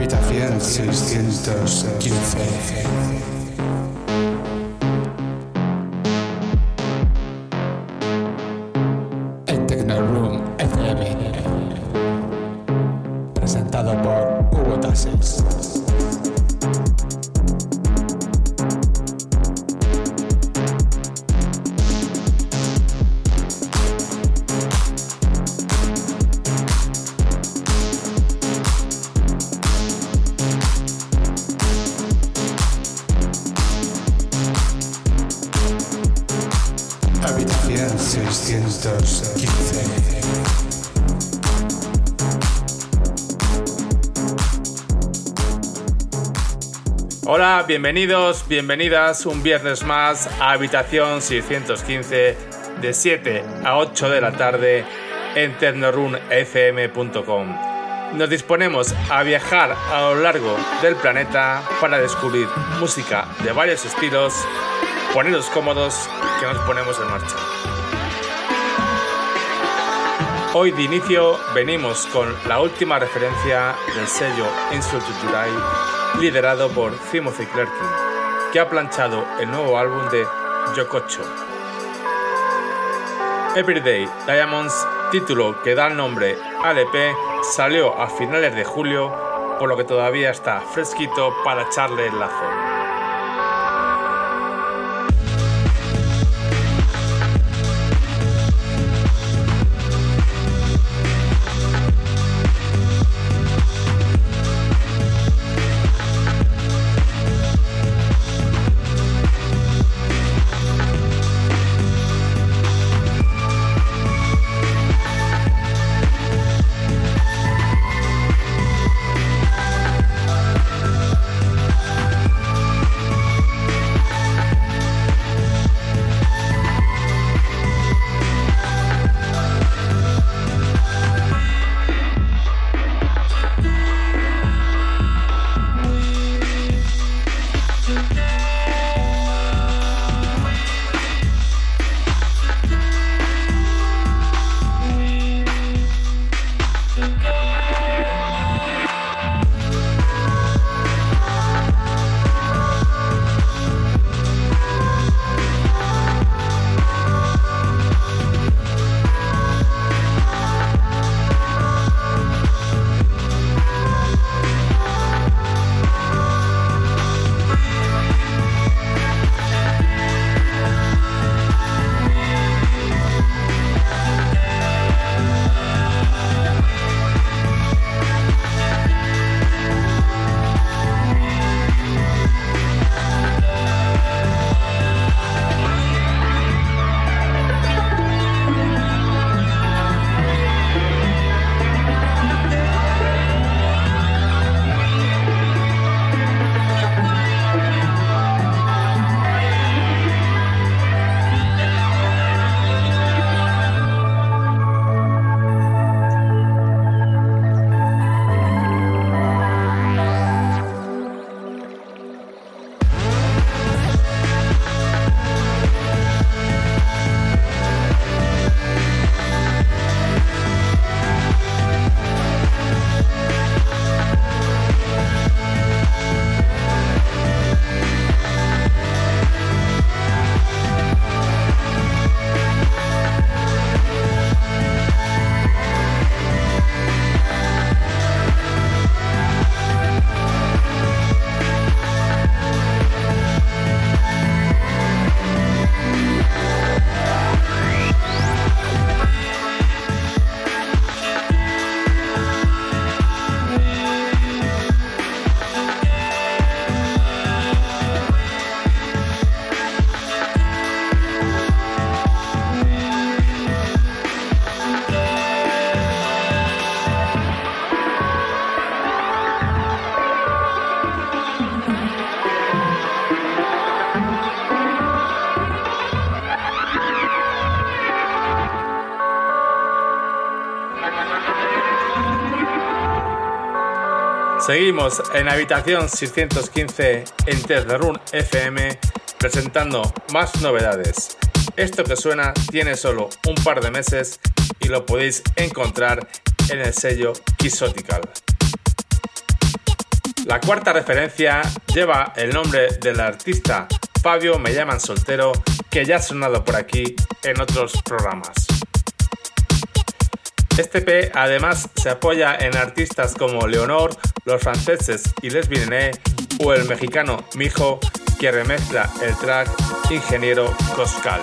Habitación 615. Bienvenidos, bienvenidas un viernes más a Habitación 615 de 7 a 8 de la tarde en tecnorunfm.com. Nos disponemos a viajar a lo largo del planeta para descubrir música de varios estilos, poneros cómodos que nos ponemos en marcha. Hoy de inicio venimos con la última referencia del sello Insult liderado por Timothy Clerkin, que ha planchado el nuevo álbum de Yokocho. Everyday Diamonds, título que da el nombre al EP, salió a finales de julio, por lo que todavía está fresquito para echarle el lazo. Seguimos en habitación 615 en Terrorun FM presentando más novedades. Esto que suena tiene solo un par de meses y lo podéis encontrar en el sello Quixotical. La cuarta referencia lleva el nombre del artista Fabio Me llaman soltero, que ya ha sonado por aquí en otros programas. Este P además se apoya en artistas como Leonor, los franceses y Les Vinené o el mexicano Mijo, que remezcla el track Ingeniero Coscal.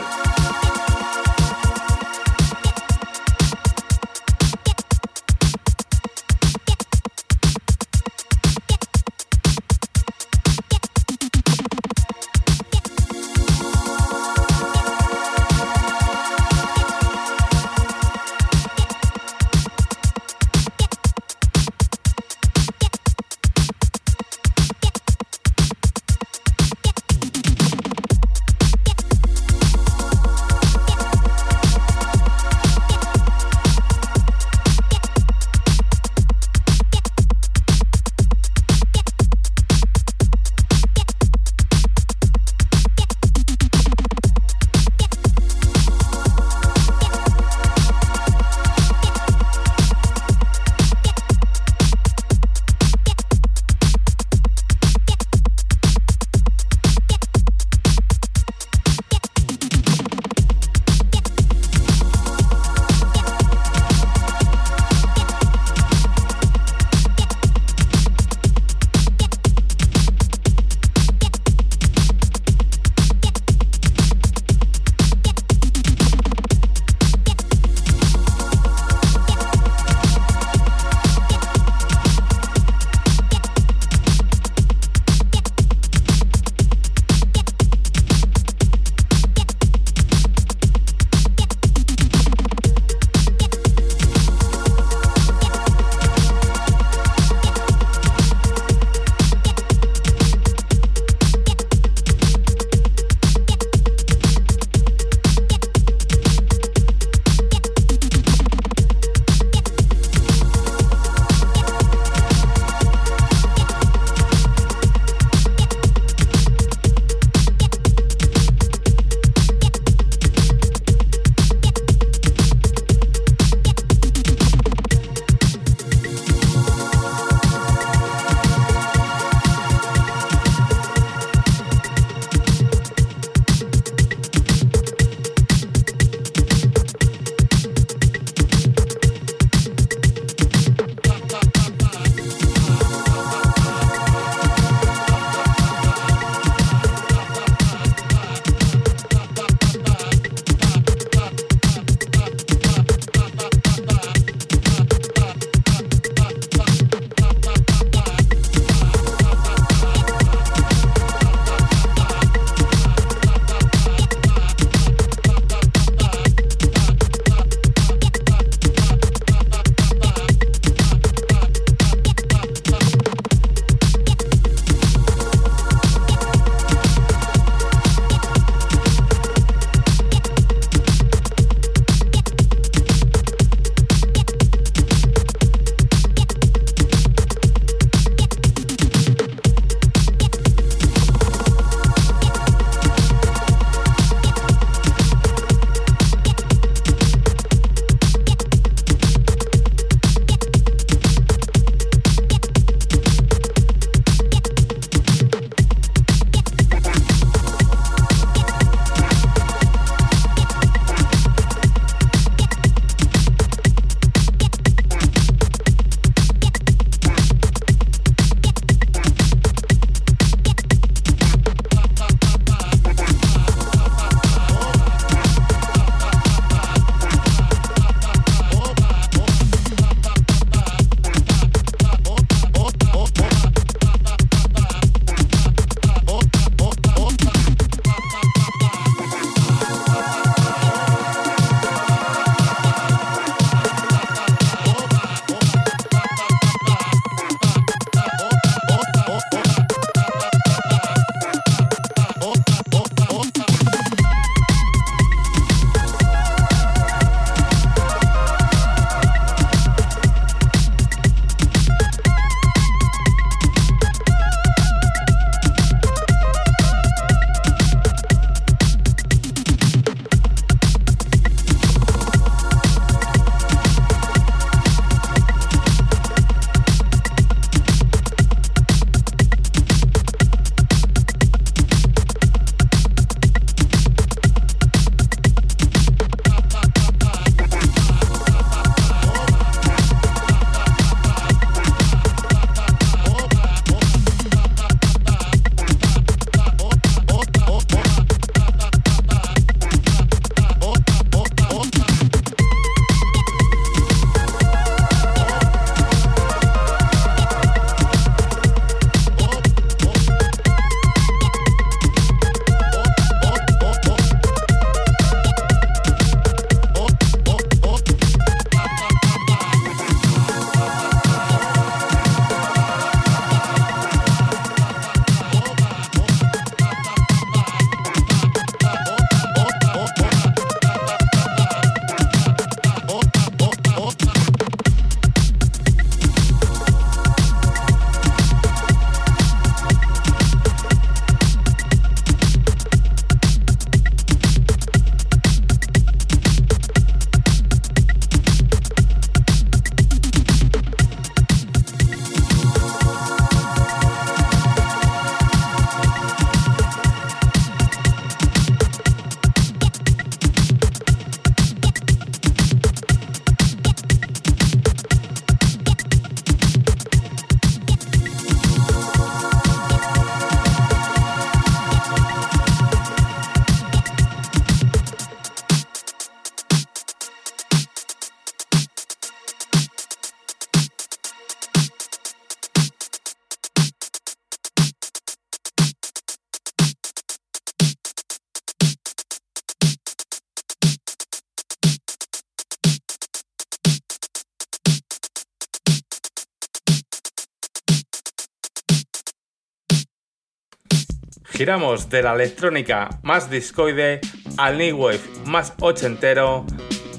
Giramos de la electrónica más discoide al new wave más ochentero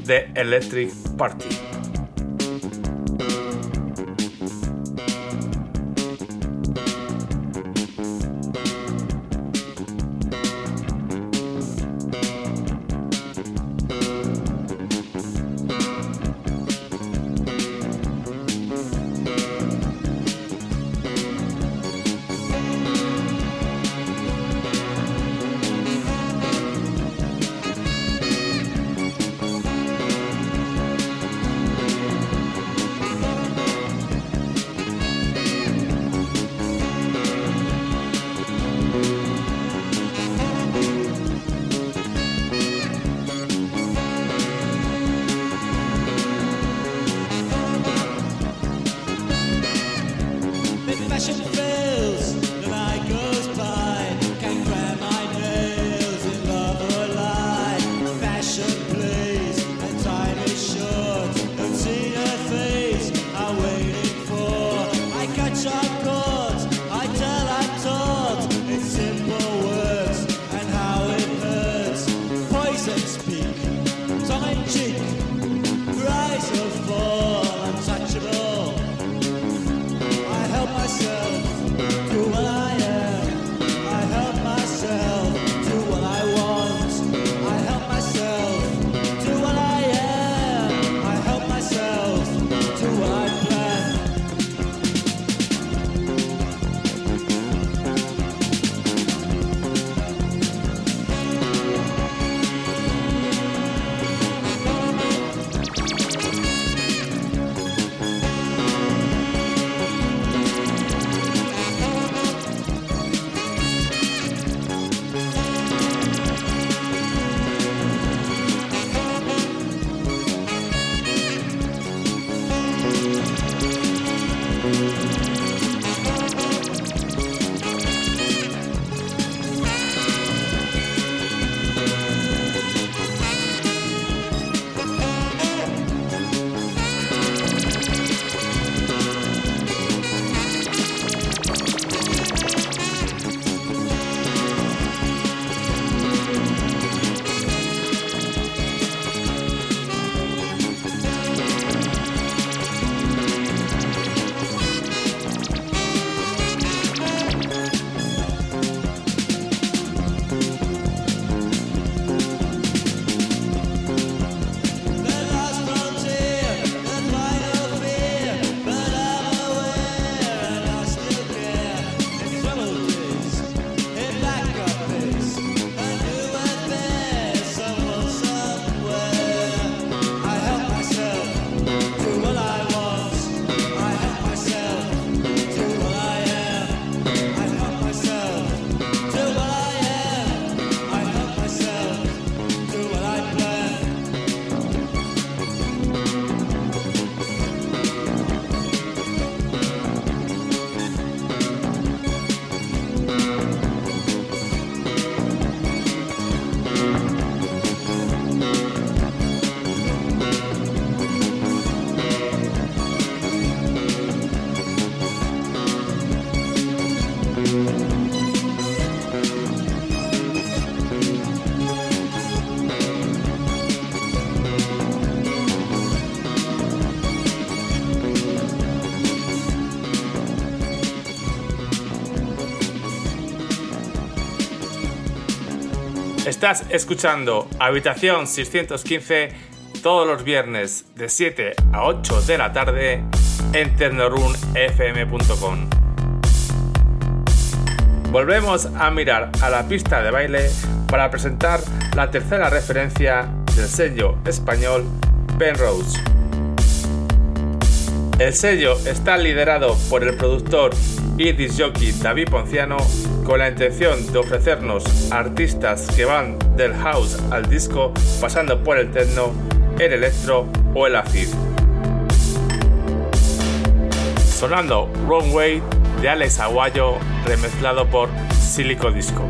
de Electric Party. Estás escuchando Habitación 615 todos los viernes de 7 a 8 de la tarde en tecnorunfm.com. Volvemos a mirar a la pista de baile para presentar la tercera referencia del sello español Penrose. El sello está liderado por el productor y disjockey David Ponciano con la intención de ofrecernos artistas que van del house al disco pasando por el techno, el electro o el acid. Sonando Wrong Way de Alex Aguayo remezclado por Silico Disco.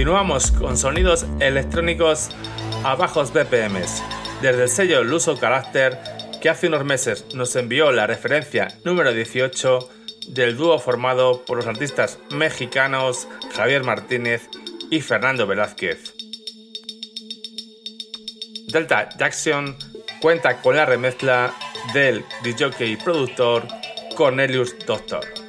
Continuamos con sonidos electrónicos a bajos BPMs, desde el sello Luso Character que hace unos meses nos envió la referencia número 18 del dúo formado por los artistas mexicanos Javier Martínez y Fernando Velázquez. Delta Jackson cuenta con la remezcla del DJ y productor Cornelius Doctor.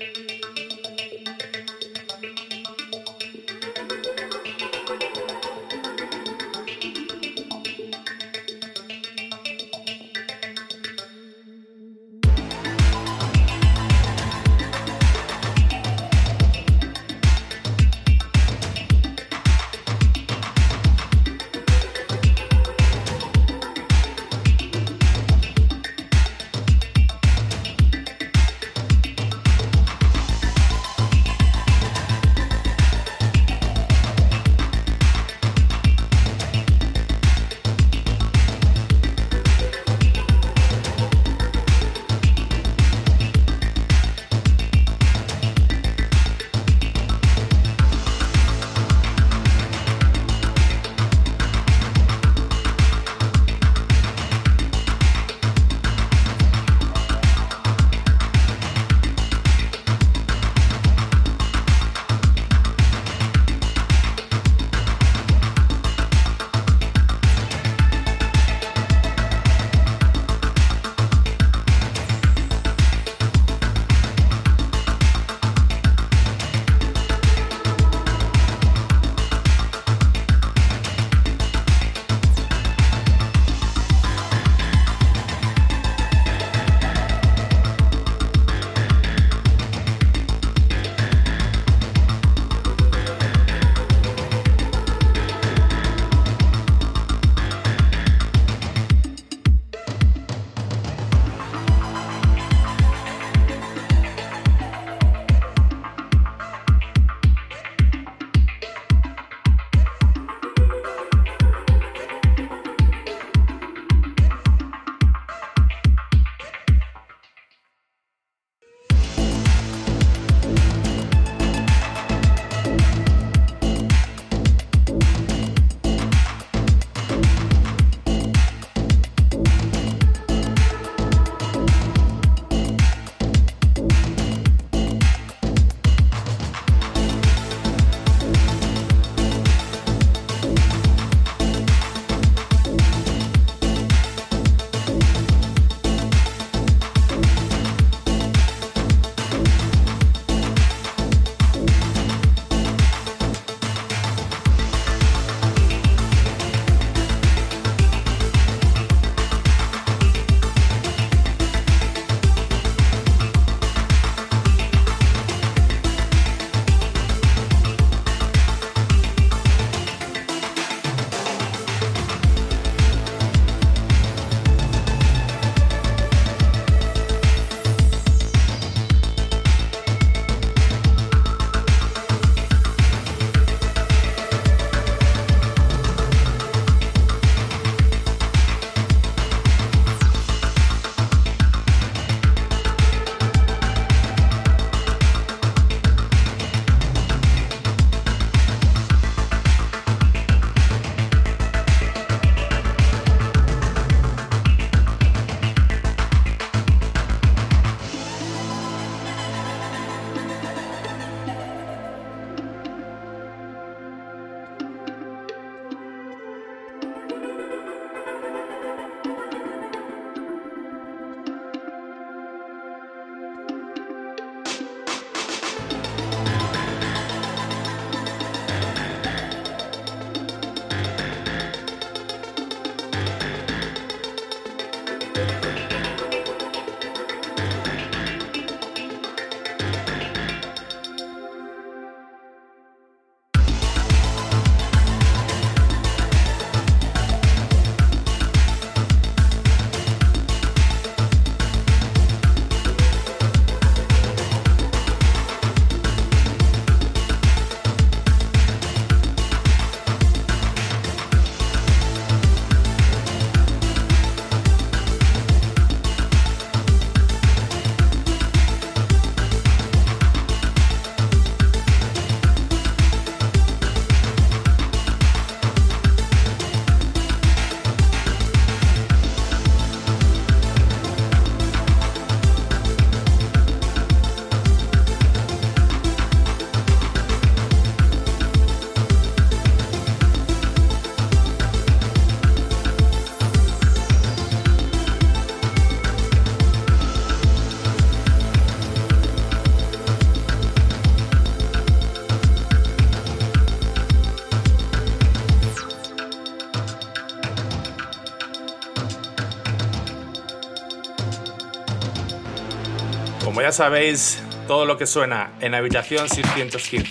Sabéis, todo lo que suena en Habitación 615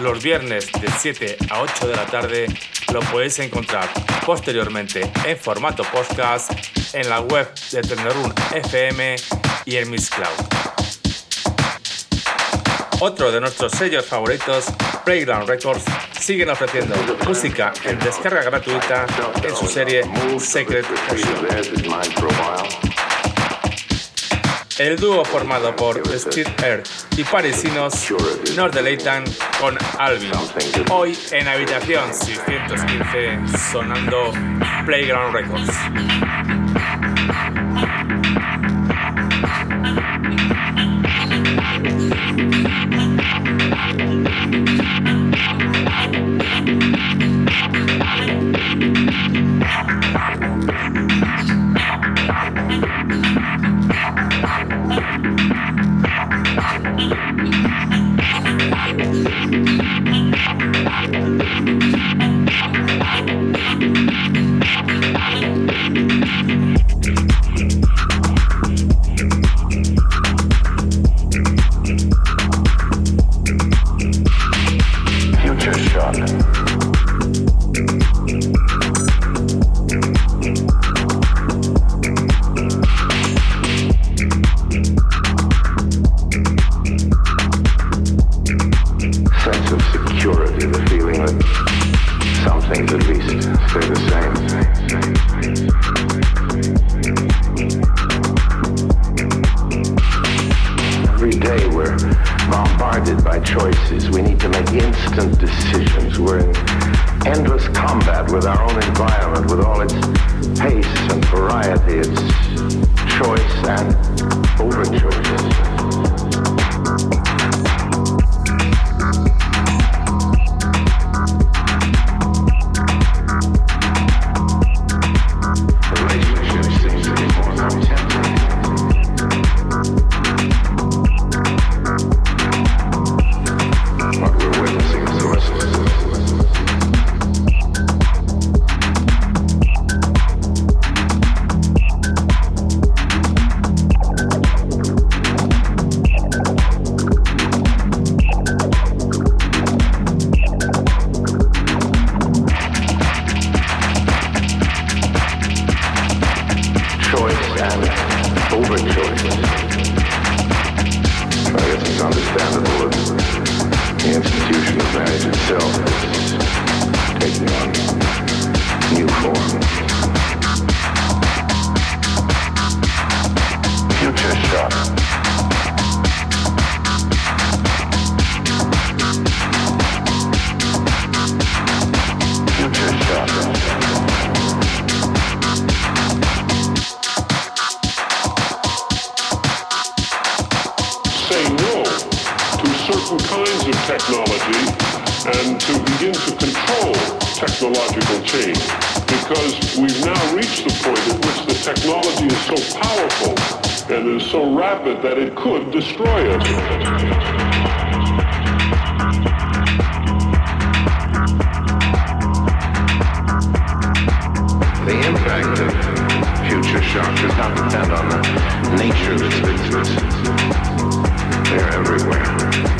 los viernes de 7 a 8 de la tarde lo podéis encontrar posteriormente en formato podcast en la web de Tenerun FM y en Miss Cloud. Otro de nuestros sellos favoritos, Playground Records, siguen ofreciendo música en descarga gratuita en su serie Secret el dúo formado por Steve Earth y parisinos nos deleitan con Alvin. Hoy en habitación 615 sonando Playground Records. different kinds of technology and to begin to control technological change because we've now reached the point at which the technology is so powerful and is so rapid that it could destroy us. the impact of future shock does not depend on the nature of its victims. They're everywhere.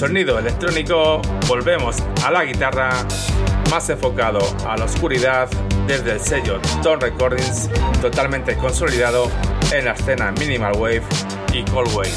sonido electrónico volvemos a la guitarra más enfocado a la oscuridad desde el sello Don Recordings totalmente consolidado en la escena Minimal Wave y Cold Wave.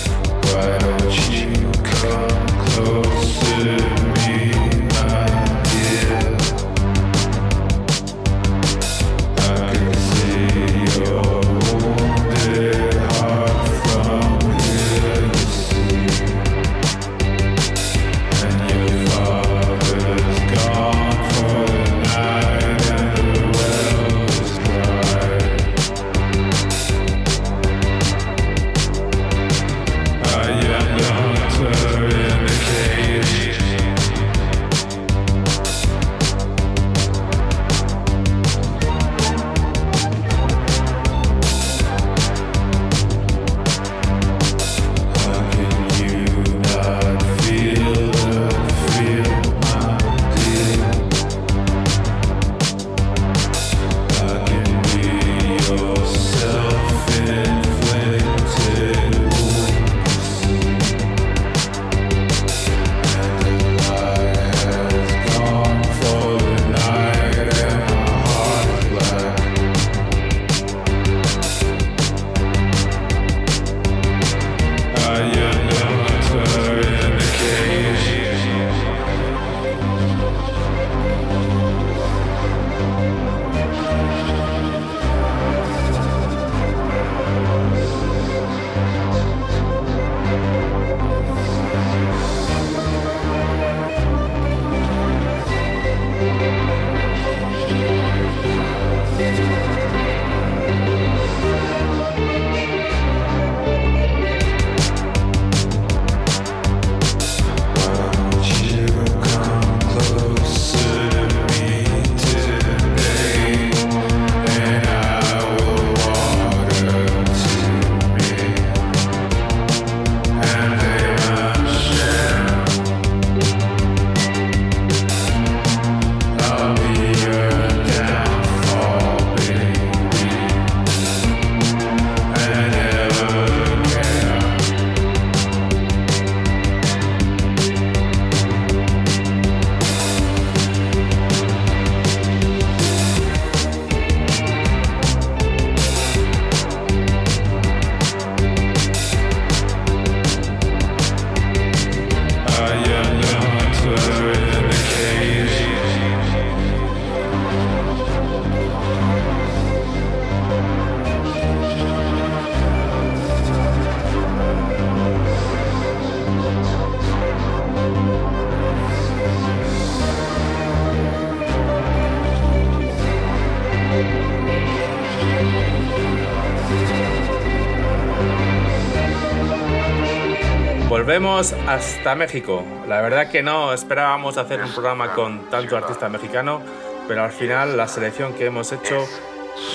Volvemos hasta México. La verdad que no esperábamos hacer un programa con tanto artista mexicano, pero al final la selección que hemos hecho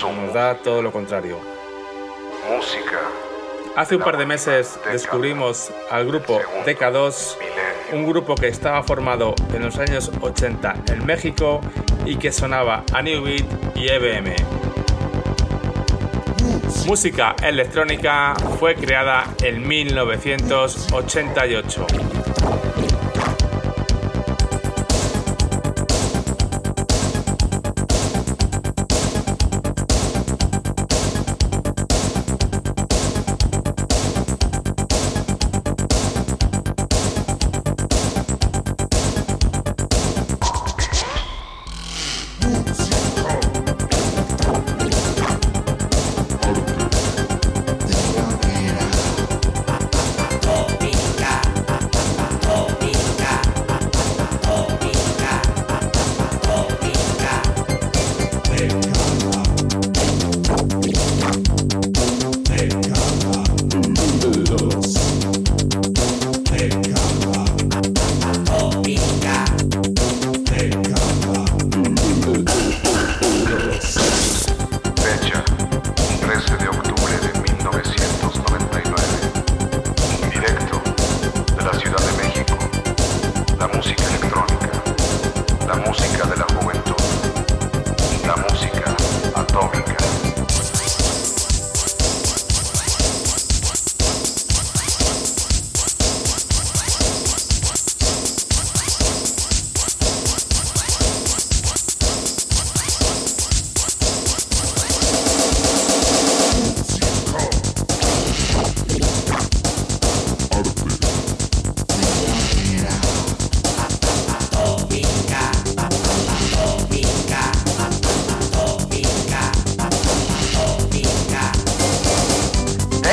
nos da todo lo contrario. Música. Hace un par de meses descubrimos al grupo DK2, un grupo que estaba formado en los años 80 en México y que sonaba a New Beat y EBM música electrónica fue creada en 1988.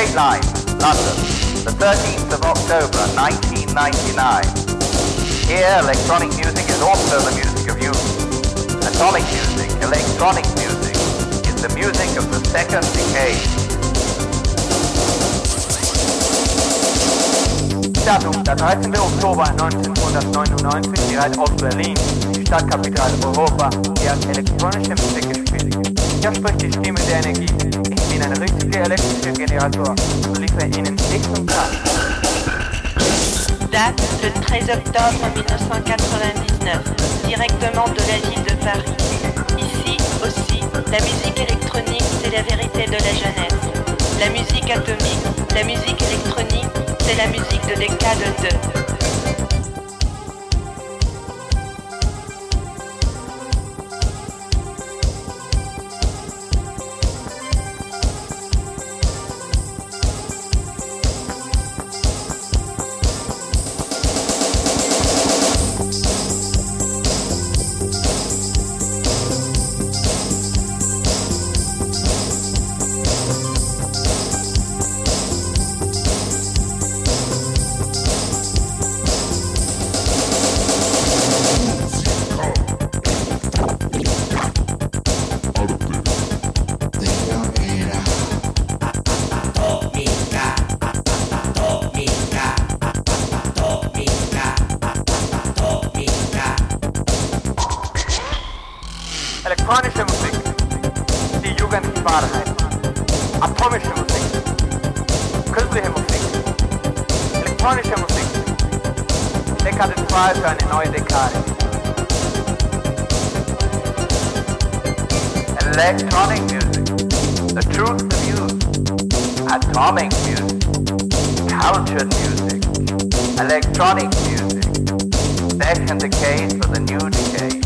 Straight Line, London, the 13th of October 1999. Here, electronic music is also the music of youth. Atomic music, electronic music, is the music of the second decade. Datum, der 13. Oktober 1999, die Reit aus Berlin, die Stadtkapital Europa, die hat elektronische Musik Date le 13 octobre 1999, directement de la ville de Paris. Ici aussi, la musique électronique, c'est la vérité de la jeunesse. La musique atomique, la musique électronique, c'est la musique de décade 2. atomic music, cultured music, electronic music, back in the case for the new decade.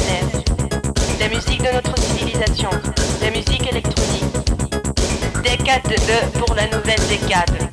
pour la nouvelle décade.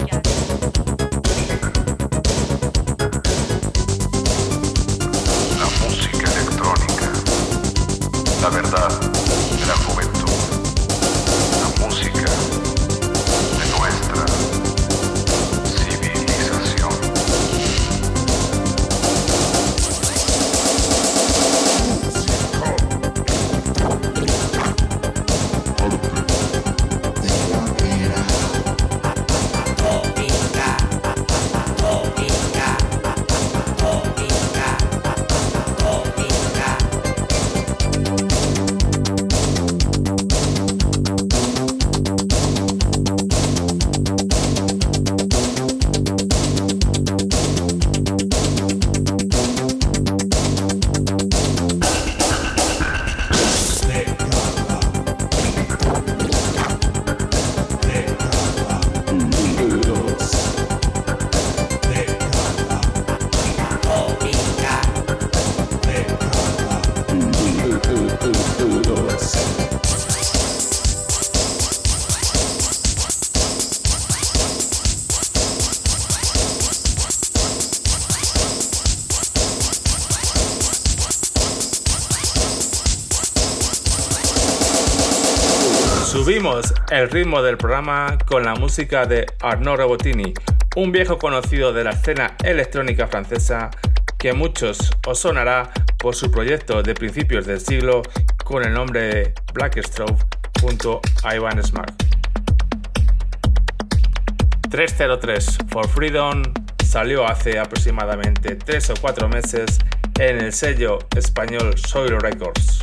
El ritmo del programa con la música de Arnaud Robotini, un viejo conocido de la escena electrónica francesa que muchos os sonará por su proyecto de principios del siglo con el nombre de Blackstroke junto a Ivan Smart. 303 for Freedom salió hace aproximadamente 3 o 4 meses en el sello español Soil Records.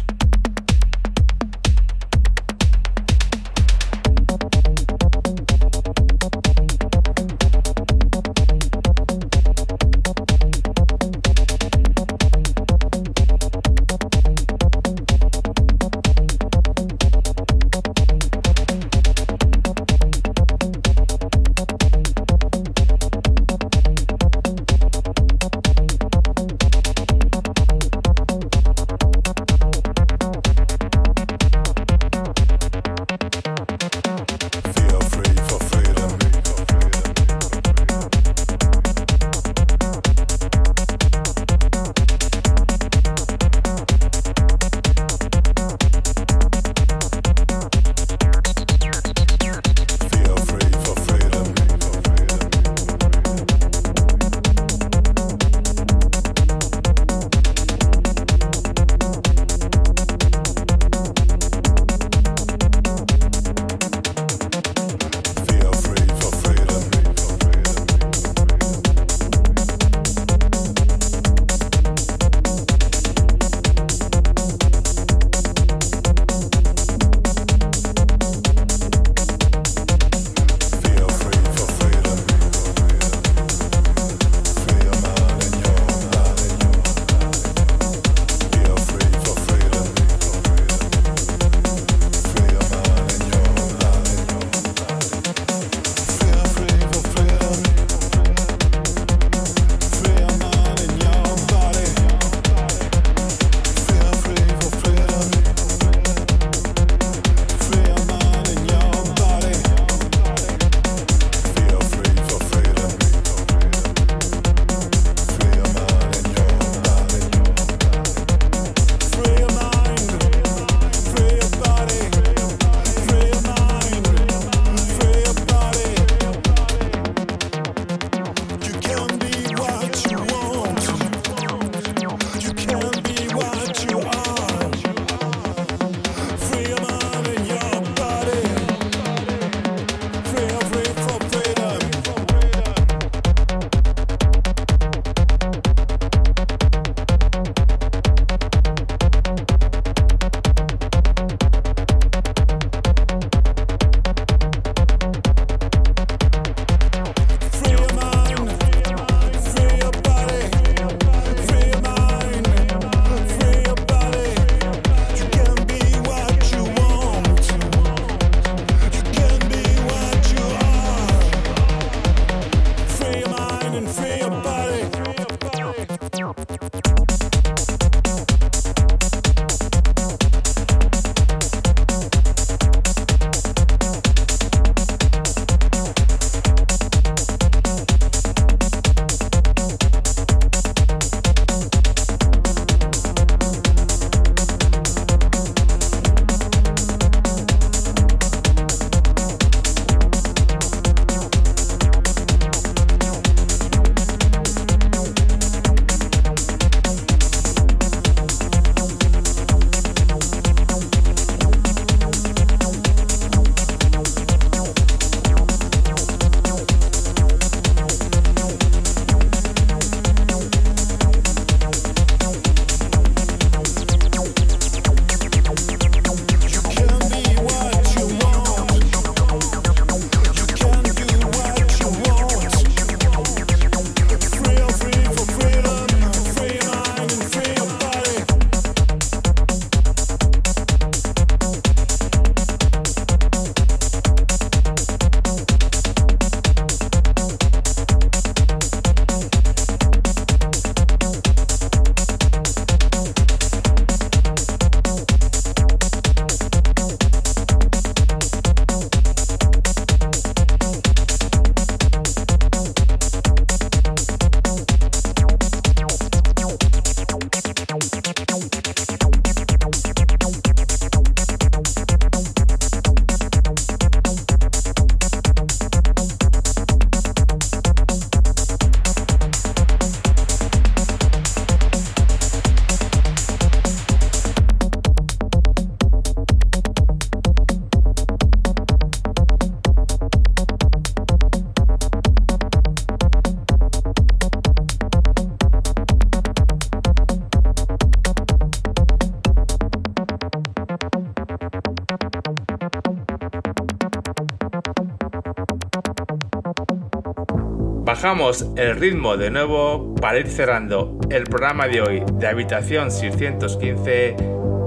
Bajamos el ritmo de nuevo para ir cerrando el programa de hoy de Habitación 615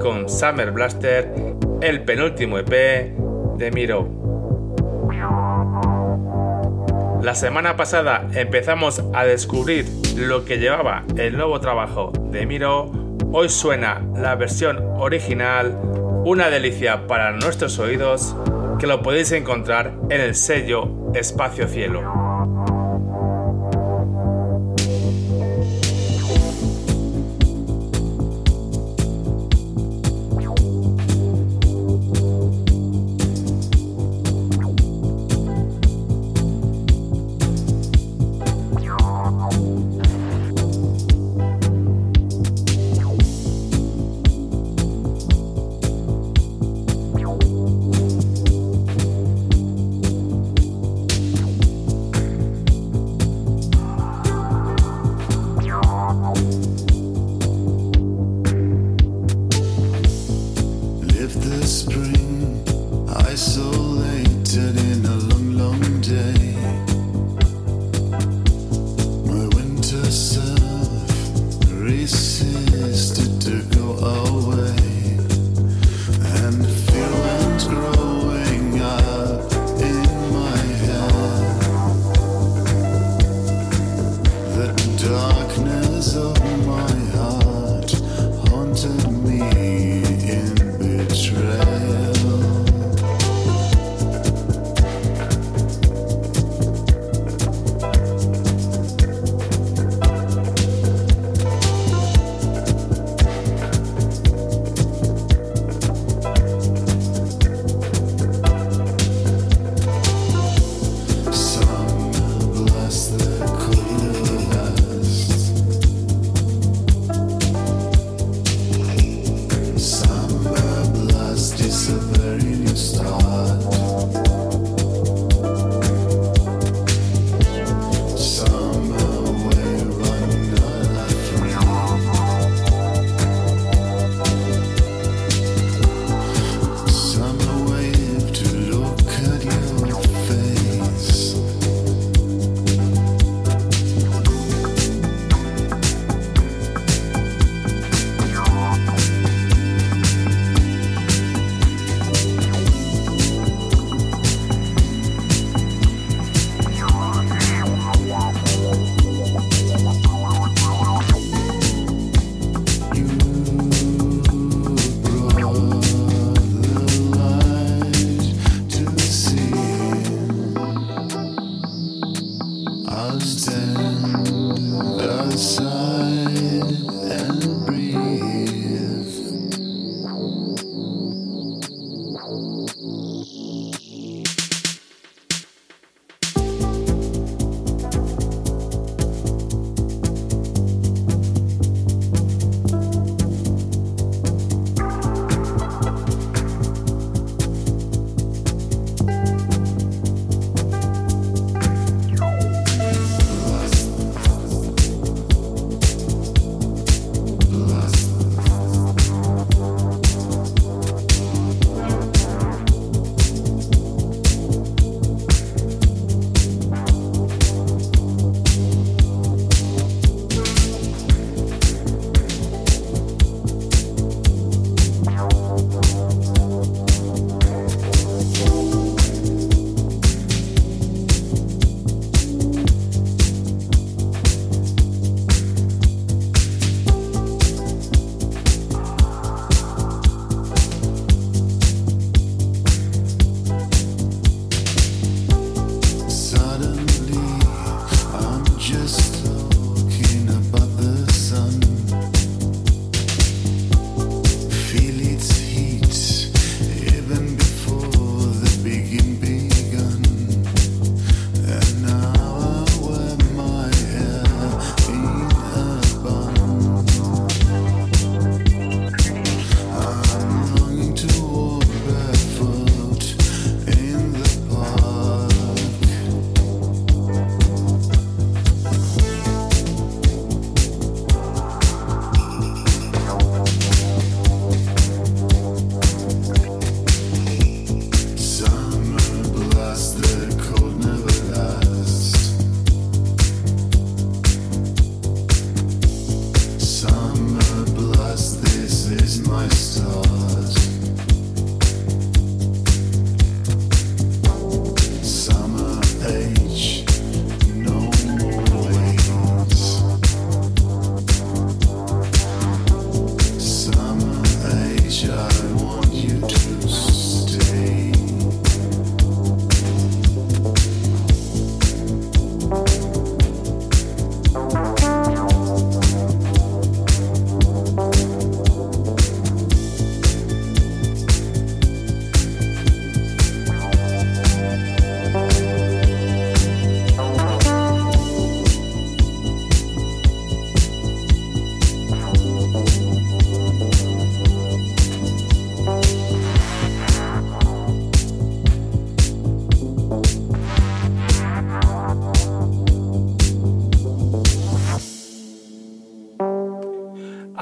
con Summer Blaster, el penúltimo EP de Miro. La semana pasada empezamos a descubrir lo que llevaba el nuevo trabajo de Miro. Hoy suena la versión original, una delicia para nuestros oídos que lo podéis encontrar en el sello Espacio Cielo.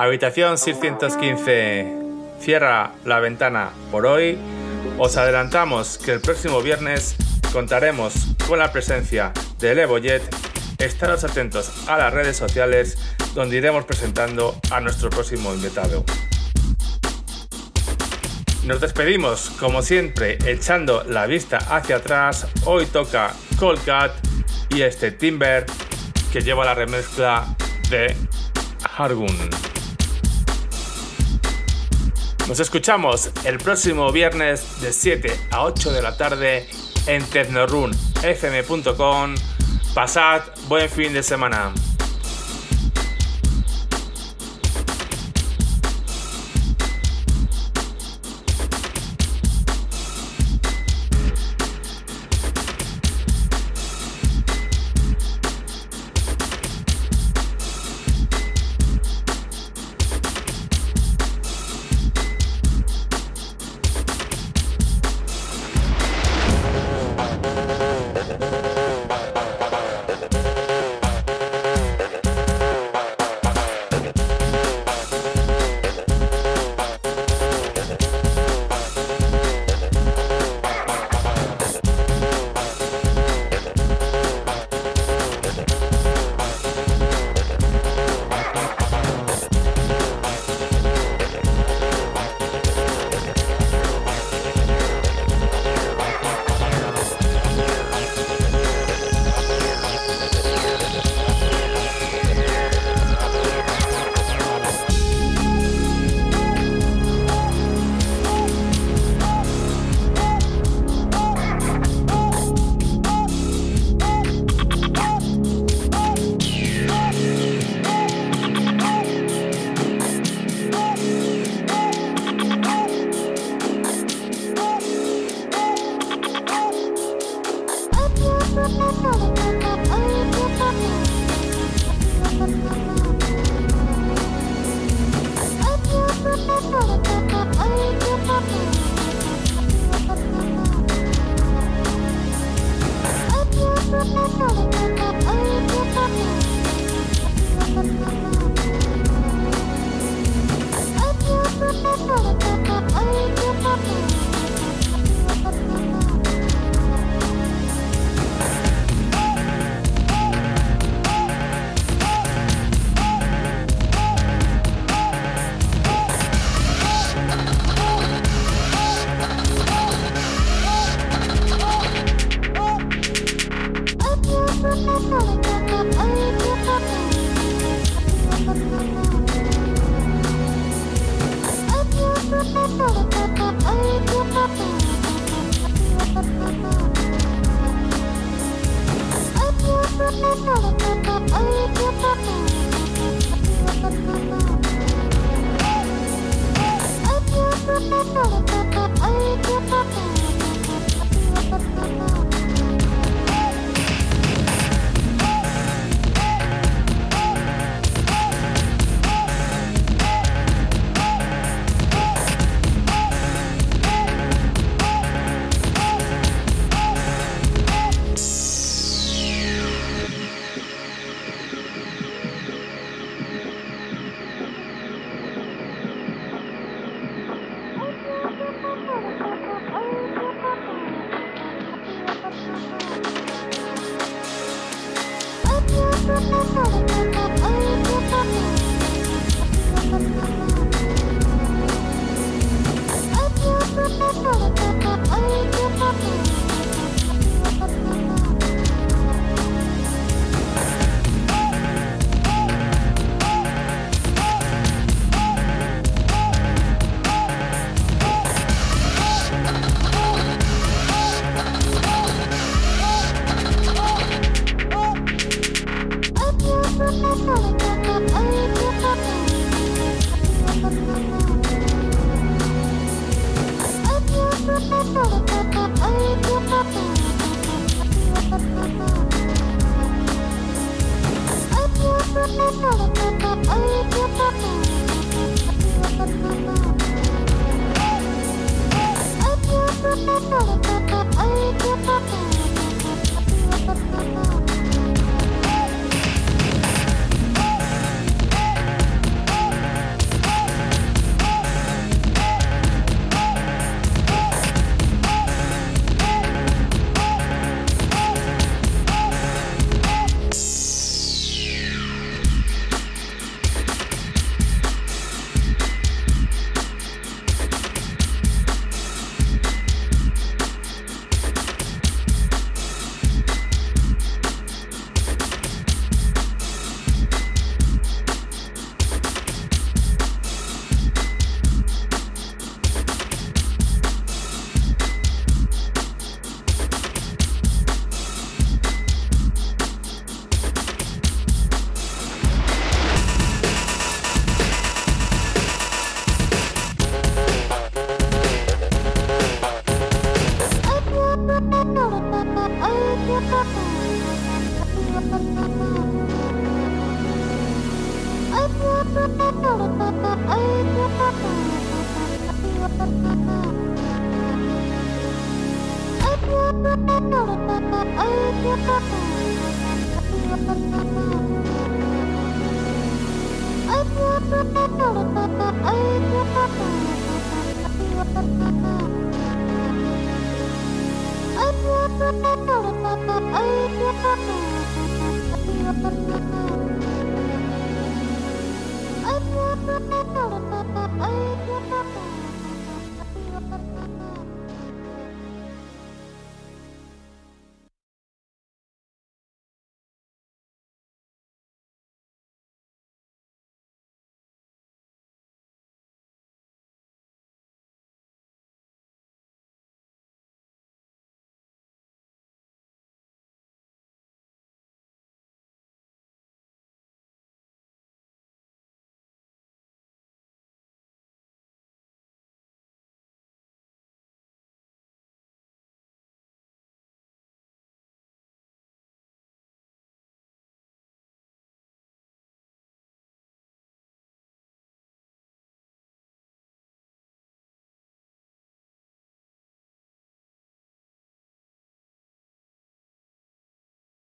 Habitación 615 cierra la ventana por hoy. Os adelantamos que el próximo viernes contaremos con la presencia de Levojet. Estaros atentos a las redes sociales donde iremos presentando a nuestro próximo invitado. Nos despedimos, como siempre, echando la vista hacia atrás. Hoy toca Cat y este Timber que lleva la remezcla de Hargun. Nos escuchamos el próximo viernes de 7 a 8 de la tarde en tecnorunfm.com. Pasad buen fin de semana.